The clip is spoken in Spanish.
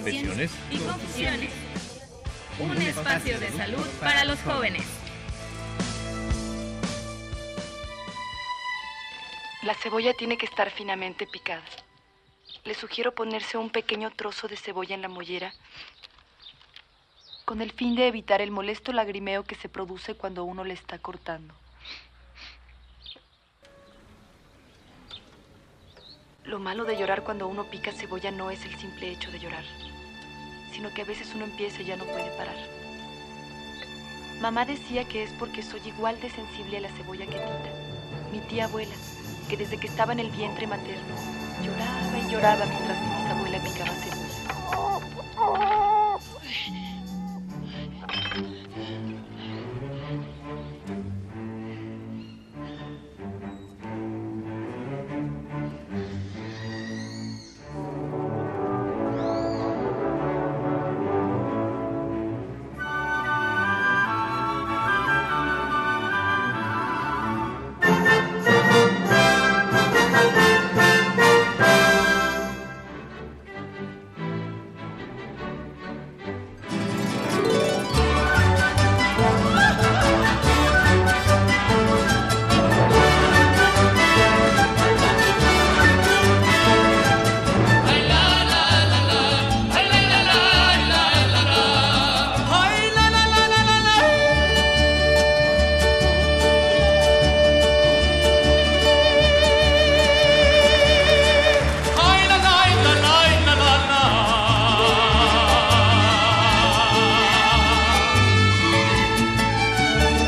Confesiones y confusiones. Un espacio de salud para los jóvenes. La cebolla tiene que estar finamente picada. Le sugiero ponerse un pequeño trozo de cebolla en la mollera con el fin de evitar el molesto lagrimeo que se produce cuando uno le está cortando. Lo malo de llorar cuando uno pica cebolla no es el simple hecho de llorar, sino que a veces uno empieza y ya no puede parar. Mamá decía que es porque soy igual de sensible a la cebolla que Tita, mi tía abuela, que desde que estaba en el vientre materno lloraba y lloraba mientras mi